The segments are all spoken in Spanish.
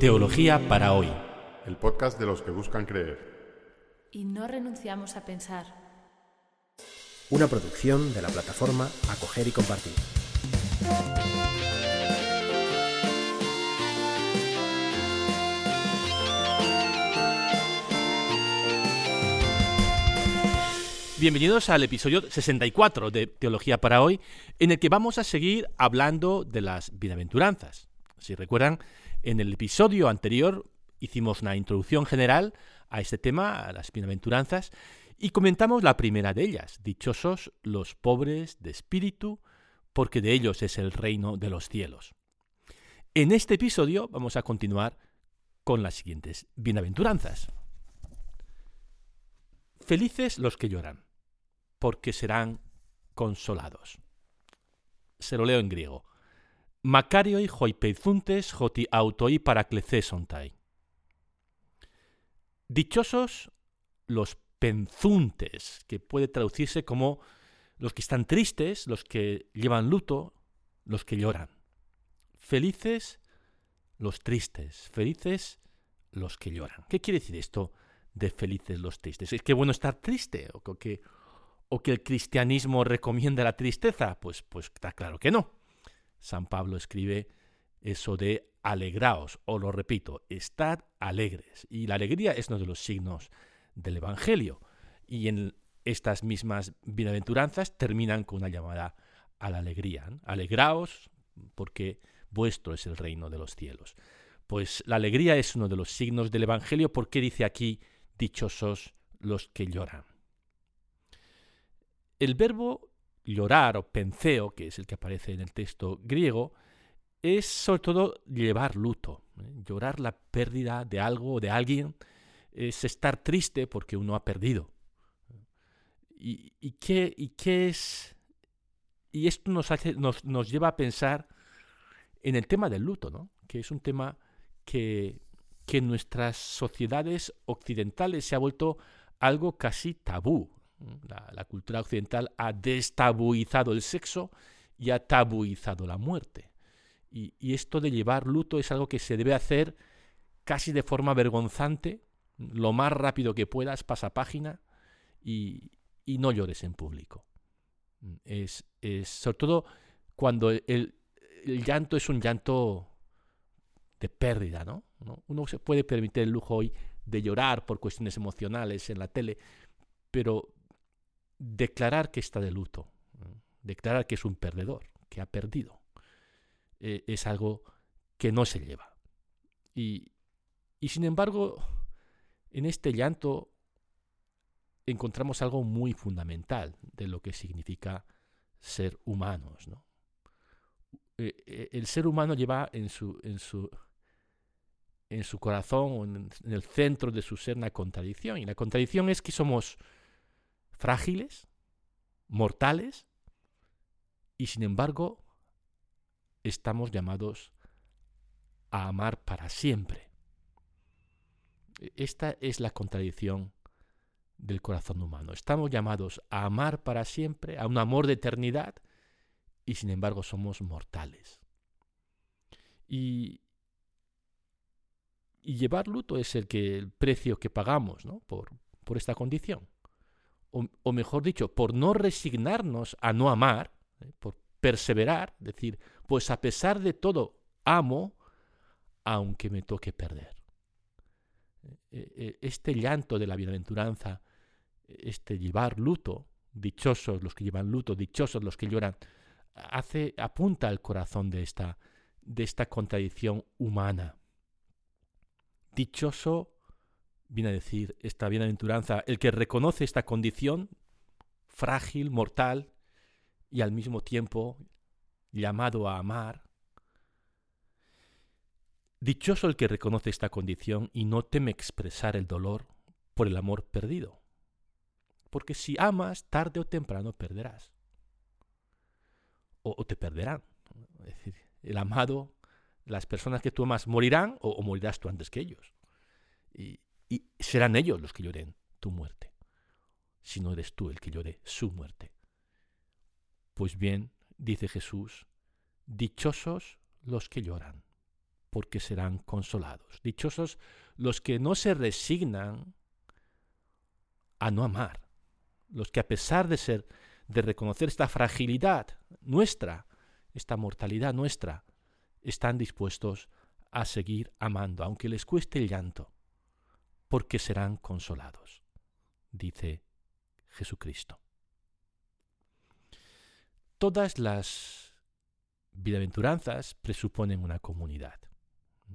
Teología para hoy. El podcast de los que buscan creer. Y no renunciamos a pensar. Una producción de la plataforma Acoger y Compartir. Bienvenidos al episodio 64 de Teología para hoy, en el que vamos a seguir hablando de las bienaventuranzas. Si recuerdan, en el episodio anterior hicimos una introducción general a este tema, a las bienaventuranzas, y comentamos la primera de ellas, dichosos los pobres de espíritu, porque de ellos es el reino de los cielos. En este episodio vamos a continuar con las siguientes bienaventuranzas. Felices los que lloran porque serán consolados. Se lo leo en griego. Macario y hoipezuntes joti autoi paraclecesontai. Dichosos los penzuntes, que puede traducirse como los que están tristes, los que llevan luto, los que lloran. Felices los tristes, felices los que lloran. ¿Qué quiere decir esto de felices los tristes? ¿Es que bueno estar triste? ¿O que, o que el cristianismo recomienda la tristeza? Pues, pues está claro que no. San Pablo escribe eso de alegraos, o lo repito, estad alegres. Y la alegría es uno de los signos del Evangelio. Y en estas mismas bienaventuranzas terminan con una llamada a la alegría. Alegraos porque vuestro es el reino de los cielos. Pues la alegría es uno de los signos del Evangelio porque dice aquí, dichosos los que lloran. El verbo llorar o penseo, que es el que aparece en el texto griego, es sobre todo llevar luto. ¿eh? Llorar la pérdida de algo o de alguien es estar triste porque uno ha perdido. ¿Y, qué, y qué, es? Y esto nos, hace, nos, nos, lleva a pensar en el tema del luto, ¿no? que es un tema que, que en nuestras sociedades occidentales se ha vuelto algo casi tabú. La, cultura occidental ha destabuizado el sexo y ha tabuizado la muerte. Y, esto de llevar luto es algo que se debe hacer casi de forma vergonzante, lo más rápido que puedas, pasa página y, no llores en público. Es, sobre todo cuando el, llanto es un llanto de pérdida, ¿no? Uno se puede permitir el lujo hoy de llorar por cuestiones emocionales en la tele, pero declarar que está de luto, declarar que es un perdedor, que ha perdido, eh, es algo que no se lleva. Y, y sin embargo, en este llanto encontramos algo muy fundamental de lo que significa ser humanos. ¿no? Eh, eh, el ser humano lleva en su, en su, en su corazón, en el centro de su ser, una contradicción. Y la contradicción es que somos frágiles, mortales, y sin embargo estamos llamados a amar para siempre. Esta es la contradicción del corazón humano. Estamos llamados a amar para siempre, a un amor de eternidad, y sin embargo somos mortales. Y, llevar luto es el, que, el precio que pagamos por esta condición o, mejor dicho, por no resignarnos a no amar, ¿eh? por perseverar, decir, pues a pesar de todo, amo, aunque me toque perder. Eh, eh, este llanto de la bienaventuranza, este llevar luto, dichosos los que llevan luto, dichosos los que lloran, hace, apunta al corazón de esta, de esta contradicción humana. Dichoso viene a decir esta bienaventuranza, el que reconoce esta condición frágil, mortal, y al mismo tiempo llamado a amar. Dichoso el que reconoce esta condición y no teme expresar el dolor por el amor perdido. Porque si amas, tarde o temprano perderás. O, te perderán. Es decir, el amado, las personas que tú amas morirán o, o morirás tú antes que ellos. Y, y serán ellos los que lloren tu muerte, si no eres tú el que llore su muerte. Pues bien, dice Jesús, dichosos los que lloran, porque serán consolados. Dichosos los que no se resignan a no amar, los que a pesar de ser de reconocer esta fragilidad nuestra, esta mortalidad nuestra, están dispuestos a seguir amando, aunque les cueste el llanto, porque serán consolados, dice Jesucristo. Todas las bienaventuranzas presuponen una comunidad,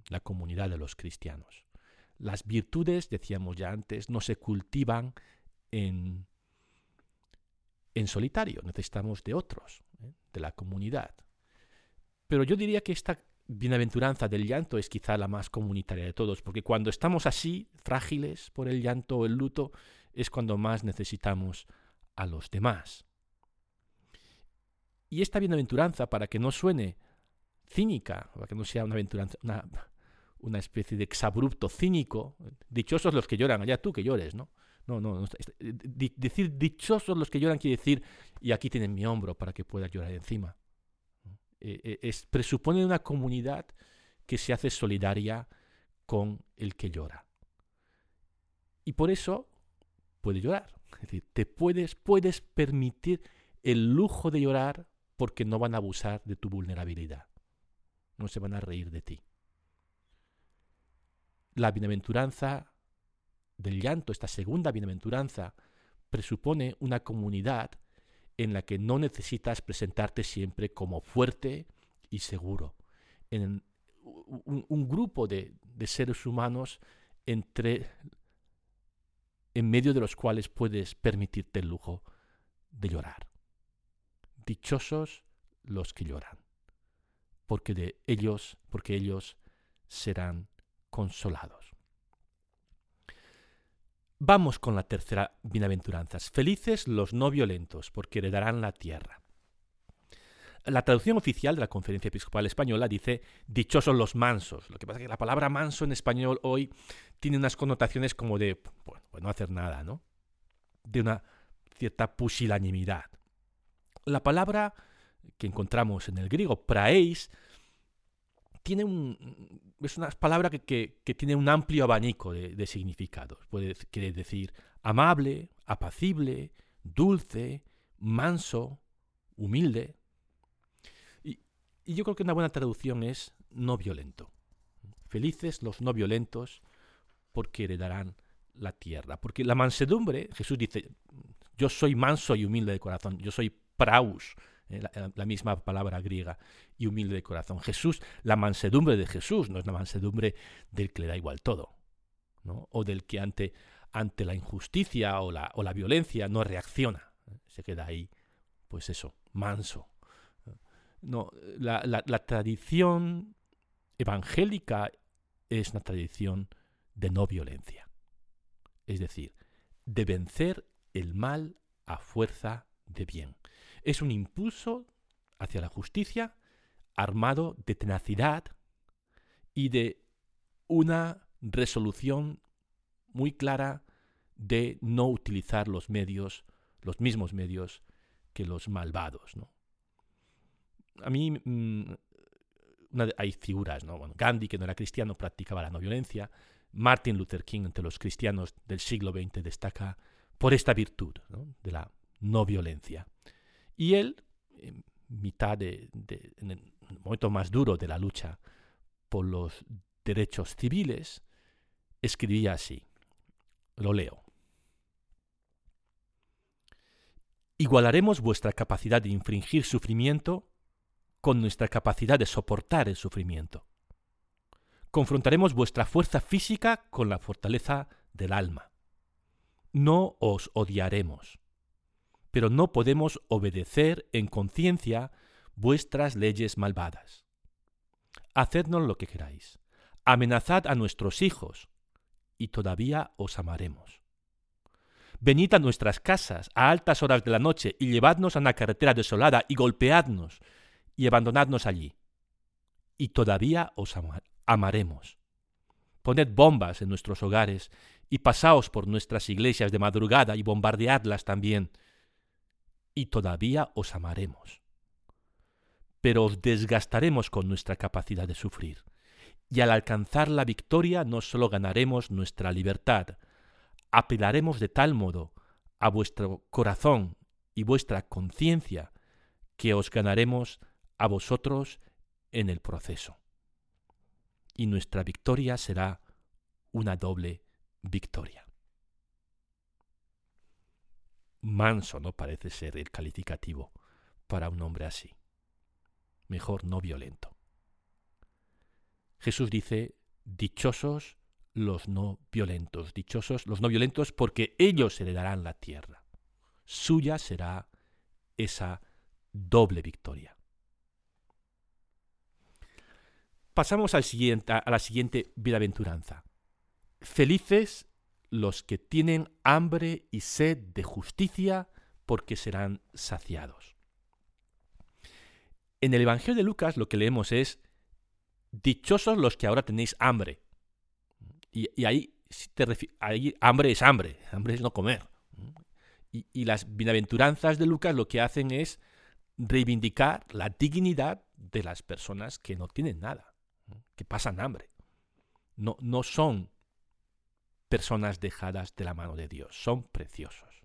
la comunidad de los cristianos. Las virtudes, decíamos ya antes, no se cultivan en, en solitario, necesitamos de otros, ¿eh? de la comunidad. Pero yo diría que esta bienaventuranza del llanto es quizá la más comunitaria de todos, porque cuando estamos así, frágiles por el llanto o el luto, es cuando más necesitamos a los demás. Y esta bienaventuranza, para que no suene cínica, para que no sea una, una, una especie de exabrupto cínico, dichosos los que lloran, allá tú que llores, ¿no? No, no, decir dichosos los que lloran quiere decir, y aquí tienen mi hombro para que pueda llorar encima. Eh, eh, es, presupone una comunidad que se hace solidaria con el que llora. Y por eso puede llorar. Es decir, te puedes, puedes permitir el lujo de llorar porque no van a abusar de tu vulnerabilidad. No se van a reír de ti. La bienaventuranza del llanto, esta segunda bienaventuranza, presupone una comunidad en la que no necesitas presentarte siempre como fuerte y seguro. En un, grupo de, de, seres humanos entre, en medio de los cuales puedes permitirte el lujo de llorar. Dichosos los que lloran, porque de ellos, porque ellos serán consolados. Vamos con la tercera bienaventuranza. Felices los no violentos, porque heredarán la tierra. La traducción oficial de la Conferencia Episcopal Española dice dichosos los mansos. Lo que pasa es que la palabra manso en español hoy tiene unas connotaciones como de bueno, pues no hacer nada, ¿no? De una cierta pusilanimidad. La palabra que encontramos en el griego, praeis, tiene un, es una palabra que, tiene un amplio abanico de, significados. Puede, quiere decir amable, apacible, dulce, manso, humilde. Y, yo creo que una buena traducción es no violento. Felices los no violentos porque heredarán la tierra. Porque la mansedumbre, Jesús dice, yo soy manso y humilde de corazón, yo soy praus, eh, la, misma palabra griega, y humilde de corazón. Jesús, la mansedumbre de Jesús no es la mansedumbre del que le da igual todo, ¿no? o del que ante, ante la injusticia o la, o la violencia no reacciona, ¿eh? se queda ahí, pues eso, manso. No, la, la tradición evangélica es una tradición de no violencia, es decir, de vencer el mal a fuerza de bien es un impulso hacia la justicia armado de tenacidad y de una resolución muy clara de no utilizar los medios, los mismos medios que los malvados. ¿no? A mí mm, hay figuras, ¿no? Gandhi, que no era cristiano, practicaba la no violencia. Martin Luther King, entre los cristianos del siglo XX, destaca por esta virtud de la no violencia. Y él, en mitad de, el momento más duro de la lucha por los derechos civiles, escribía así. Lo leo. Igualaremos vuestra capacidad de infringir sufrimiento con nuestra capacidad de soportar el sufrimiento. Confrontaremos vuestra fuerza física con la fortaleza del alma. No os odiaremos pero no podemos obedecer en conciencia vuestras leyes malvadas. Hacednos lo que queráis. Amenazad a nuestros hijos, y todavía os amaremos. Venid a nuestras casas a altas horas de la noche y llevadnos a una carretera desolada y golpeadnos y abandonadnos allí. Y todavía os amaremos. Poned bombas en nuestros hogares y pasaos por nuestras iglesias de madrugada y bombardeadlas también y todavía os amaremos. Pero os desgastaremos con nuestra capacidad de sufrir, Y al alcanzar la victoria no solo ganaremos nuestra libertad, apelaremos de tal modo a vuestro corazón y vuestra conciencia que os ganaremos a vosotros en el proceso. Y nuestra victoria será una doble victoria. Manso no parece ser el calificativo para un hombre así. Mejor no violento. Jesús dice, dichosos los no violentos, dichosos los no violentos porque ellos heredarán la tierra. Suya será esa doble victoria. Pasamos a la siguiente bienaventuranza. Felices los que tienen hambre y sed de justicia, porque serán saciados. En el Evangelio de Lucas lo que leemos es, dichosos los que ahora tenéis hambre. Y, ahí, hambre es hambre, hambre es no comer. Y, y las bienaventuranzas de Lucas lo que hacen es reivindicar la dignidad de las personas que no tienen nada, que pasan hambre. No, no son personas dejadas de la mano de Dios, son preciosos.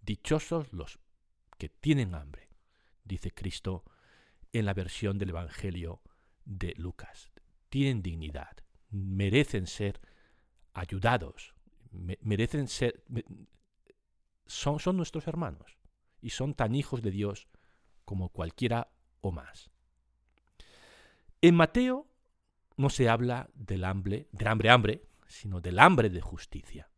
Dichosos los que tienen hambre, dice Cristo en la versión del Evangelio de Lucas. Tienen dignidad, merecen ser ayudados, merecen ser... son, son nuestros hermanos y son tan hijos de Dios como cualquiera o más. En Mateo no se habla del hambre, del hambre, hambre, sino del hambre de justicia.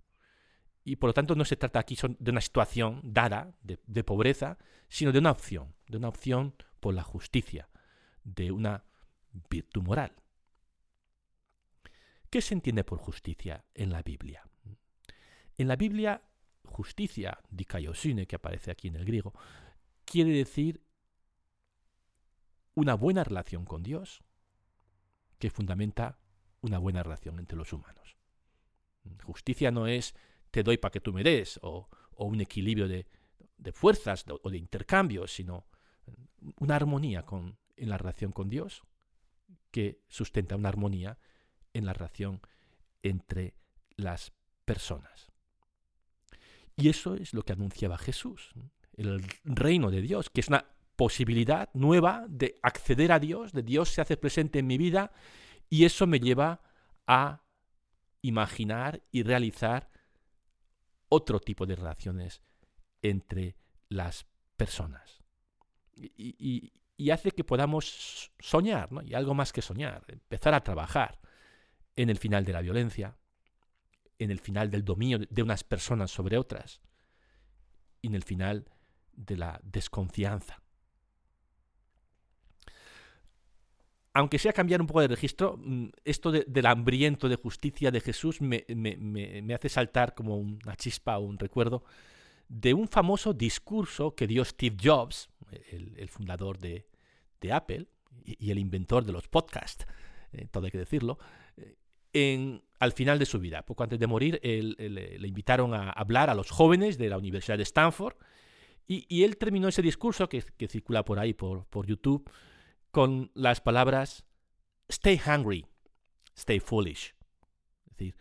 Y por lo tanto no se trata aquí de una situación dada de, pobreza, sino de una opción, de una opción por la justicia, de una virtud moral. ¿Qué se entiende por justicia en la Biblia? En la Biblia, justicia, dikaiosune, que aparece aquí en el griego, quiere decir una buena relación con Dios, que fundamenta una buena relación entre los humanos. Justicia no es te doy para que tú me des o, un equilibrio de, fuerzas o de intercambio, sino una armonía en la relación con Dios que sustenta una armonía en la relación entre las personas. Y eso es lo que anunciaba Jesús, el reino de Dios, que es una posibilidad nueva de acceder a Dios, de Dios se hace presente en mi vida y eso me lleva a imaginar y realizar otro tipo de relaciones entre las personas. Y, hace que podamos soñar, y algo más que soñar, empezar a trabajar en el final de la violencia, en el final del dominio de unas personas sobre otras, y en el final de la desconfianza. Aunque sea cambiar un poco de registro, mm, esto del hambriento de justicia de Jesús me, hace saltar como una chispa o un recuerdo de un famoso discurso que dio Steve Jobs, el, fundador de, Apple y, el inventor de los podcasts, eh, todo hay que decirlo, eh, al final de su vida. Poco antes de morir, le invitaron a hablar a los jóvenes de la Universidad de Stanford y, él terminó ese discurso que, circula por ahí, por YouTube, con las palabras stay hungry, stay foolish. Es decir,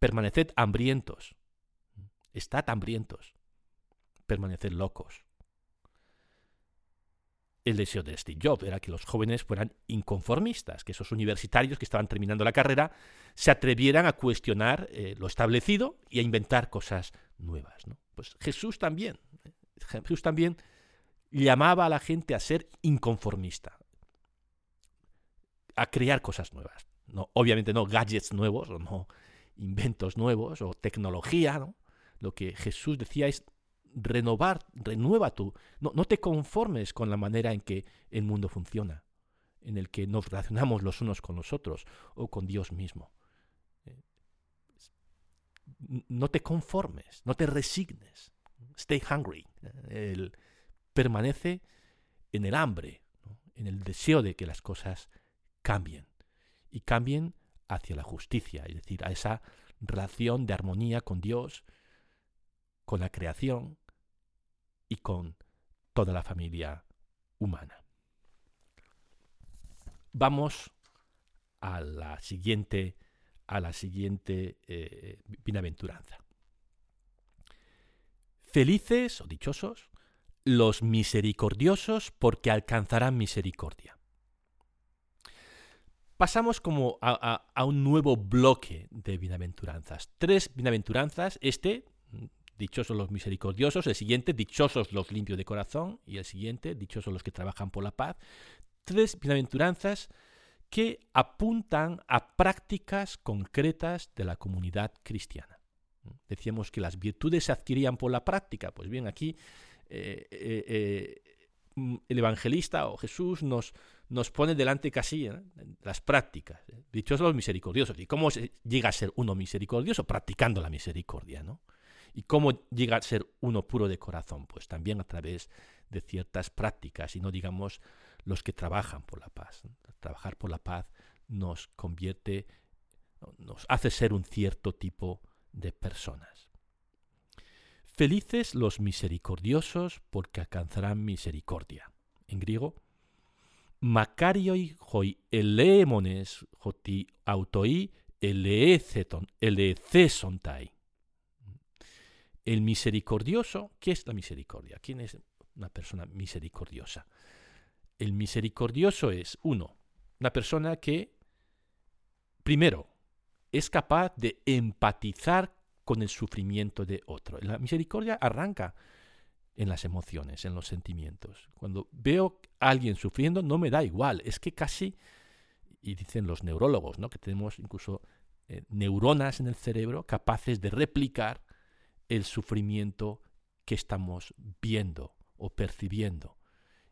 permaneced hambrientos, estad hambrientos, permaneced locos. El deseo de Steve Jobs era que los jóvenes fueran inconformistas, que esos universitarios que estaban terminando la carrera se atrevieran a cuestionar eh, lo establecido y a inventar cosas nuevas. Pues Jesús también, ¿eh? Jesús también llamaba a la gente a ser inconformista, a crear cosas nuevas. No, obviamente no gadgets nuevos o no inventos nuevos o tecnología. ¿no? Lo que Jesús decía es renovar, renueva tú. No, no te conformes con la manera en que el mundo funciona, en el que nos relacionamos los unos con los otros o con Dios mismo. No te conformes, no te resignes. Stay hungry. Permanece en el hambre, en el deseo de que las cosas cambien y cambien hacia la justicia, es decir, a esa relación de armonía con Dios, con la creación y con toda la familia humana. Vamos a la siguiente, a la siguiente eh, bienaventuranza. Felices o dichosos los misericordiosos porque alcanzarán misericordia. Pasamos como a, un nuevo bloque de bienaventuranzas. Tres bienaventuranzas, este, dichosos los misericordiosos, el siguiente, dichosos los limpios de corazón, y el siguiente, dichosos los que trabajan por la paz. Tres bienaventuranzas que apuntan a prácticas concretas de la comunidad cristiana. Decíamos que las virtudes se adquirían por la práctica. Pues bien, aquí eh, eh, eh, el evangelista o Jesús nos, nos pone delante casi las prácticas. Dichos los misericordiosos. ¿Y cómo llega a ser uno misericordioso? Practicando la misericordia, ¿no? ¿Y cómo llega a ser uno puro de corazón? Pues también a través de ciertas prácticas y no digamos los que trabajan por la paz. Trabajar por la paz nos convierte, nos hace ser un cierto tipo de personas. Felices los misericordiosos porque alcanzarán misericordia. En griego, Makarioi hoi eleemones hoti autoi eleecesontai. El misericordioso, ¿qué es la misericordia? ¿Quién es una persona misericordiosa? El misericordioso es, uno, una persona que, primero, es capaz de empatizar con el sufrimiento de otro. La misericordia arranca en las emociones, en los sentimientos. Cuando veo a alguien sufriendo, no me da igual. Es que casi, y dicen los neurólogos, ¿no? que tenemos incluso eh, neuronas en el cerebro capaces de replicar el sufrimiento que estamos viendo o percibiendo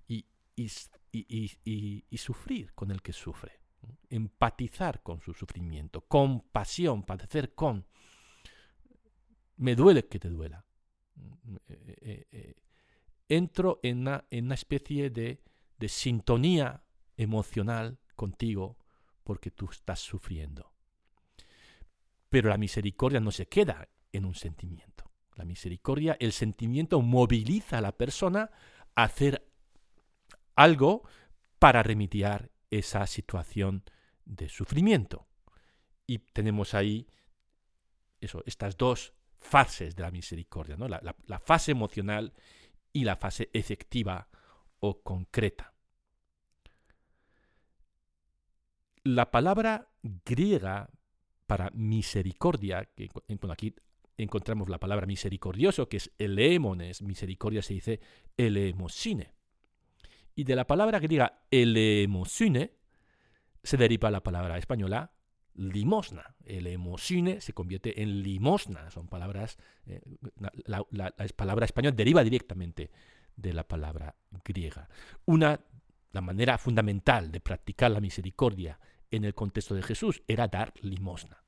y, y sufrir con el que sufre, empatizar con su sufrimiento, compasión, padecer con me duele que te duela. Eh, eh, eh, entro en una, en una especie de, de sintonía emocional contigo porque tú estás sufriendo. Pero la misericordia no se queda en un sentimiento. La misericordia, el sentimiento moviliza a la persona a hacer algo para remediar esa situación de sufrimiento. Y tenemos ahí eso, estas dos fases de la misericordia, ¿no? la, fase emocional y la fase efectiva o concreta. La palabra griega para misericordia, que aquí encontramos la palabra misericordioso, que es eleemones, misericordia se dice eleemosine. Y de la palabra griega eleemosine se deriva la palabra española limosna. El emosine se convierte en limosna. Son palabras, eh, la, palabra española deriva directamente de la palabra griega. Una, la manera fundamental de practicar la misericordia en el contexto de Jesús era dar limosna.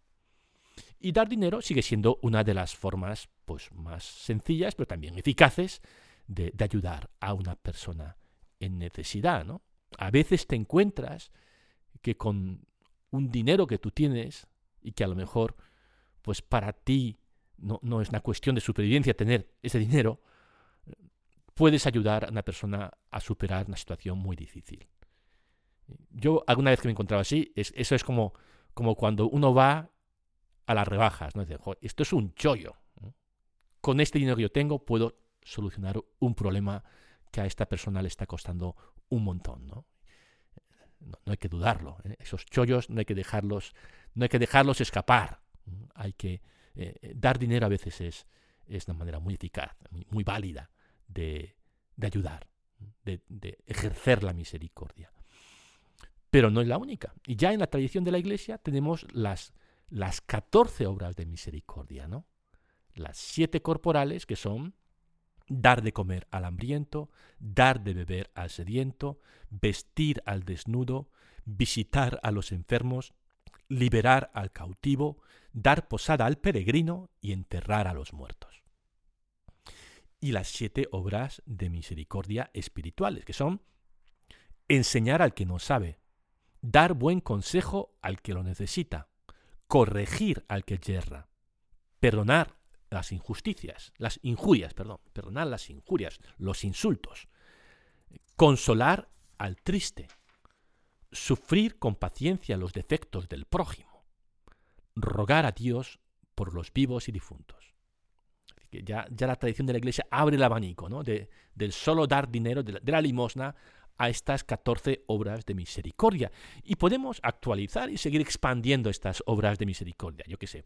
Y dar dinero sigue siendo una de las formas pues, más sencillas, pero también eficaces, de, de ayudar a una persona en necesidad. ¿no? A veces te encuentras que con un dinero que tú tienes y que a lo mejor, pues para ti no, no es una cuestión de supervivencia tener ese dinero, puedes ayudar a una persona a superar una situación muy difícil. Yo alguna vez que me encontraba así, es, eso es como, como cuando uno va a las rebajas, ¿no? Dice, esto es un chollo. Con este dinero que yo tengo puedo solucionar un problema que a esta persona le está costando un montón, ¿no? No, hay que dudarlo. ¿eh? Esos chollos no hay que dejarlos, no hay que dejarlos escapar. Hay que eh, eh, dar dinero a veces es, es una manera muy eficaz, muy, válida de, de ayudar, de, de, ejercer la misericordia. Pero no es la única. Y ya en la tradición de la Iglesia tenemos las, las 14 obras de misericordia, ¿no? Las siete corporales que son dar de comer al hambriento, dar de beber al sediento, vestir al desnudo, visitar a los enfermos, liberar al cautivo, dar posada al peregrino y enterrar a los muertos. Y las siete obras de misericordia espirituales, que son enseñar al que no sabe, dar buen consejo al que lo necesita, corregir al que yerra, perdonar las injusticias, las injurias, perdón, perdonar las injurias, los insultos, consolar al triste, sufrir con paciencia los defectos del prójimo, rogar a Dios por los vivos y difuntos. Ya, ya la tradición de la Iglesia abre el abanico ¿no? de, del solo dar dinero, de la, limosna, a estas 14 obras de misericordia. Y podemos actualizar y seguir expandiendo estas obras de misericordia. Yo qué sé,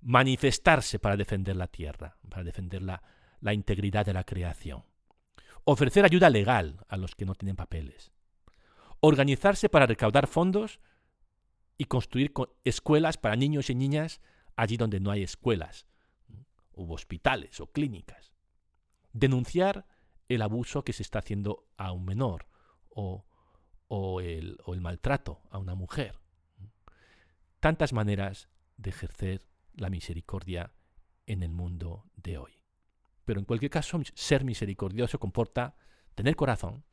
manifestarse para defender la tierra, para defender la, la integridad de la creación. Ofrecer ayuda legal a los que no tienen papeles organizarse para recaudar fondos y construir escuelas para niños y niñas allí donde no hay escuelas, o hospitales o clínicas. Denunciar el abuso que se está haciendo a un menor o, el, o el maltrato a una mujer. Tantas maneras de ejercer la misericordia en el mundo de hoy. Pero en cualquier caso, ser misericordioso comporta tener corazón,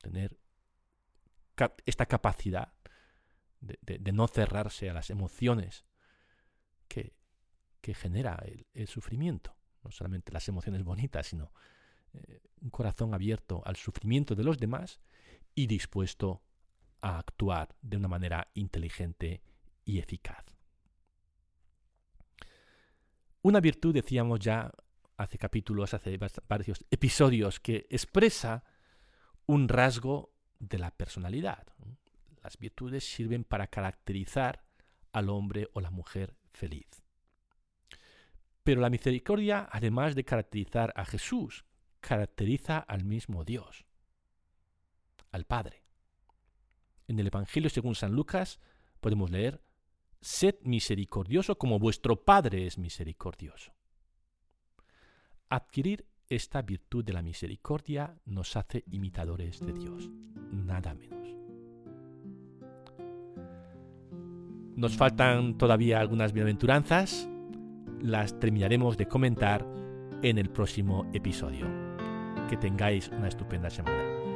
tener esta capacidad de, no cerrarse a las emociones que, genera el, sufrimiento. No solamente las emociones bonitas, sino eh, un corazón abierto al sufrimiento de los demás y dispuesto a actuar de una manera inteligente y eficaz. Una virtud, decíamos ya hace capítulos, hace varios episodios, que expresa un rasgo de la personalidad. Las virtudes sirven para caracterizar al hombre o la mujer feliz. Pero la misericordia, además de caracterizar a Jesús, caracteriza al mismo Dios, al Padre. En el Evangelio según San Lucas podemos leer, Sed misericordioso como vuestro Padre es misericordioso. Adquirir esta virtud de la misericordia nos hace imitadores de Dios, nada menos. Nos faltan todavía algunas bienaventuranzas, las terminaremos de comentar en el próximo episodio. Que tengáis una estupenda semana.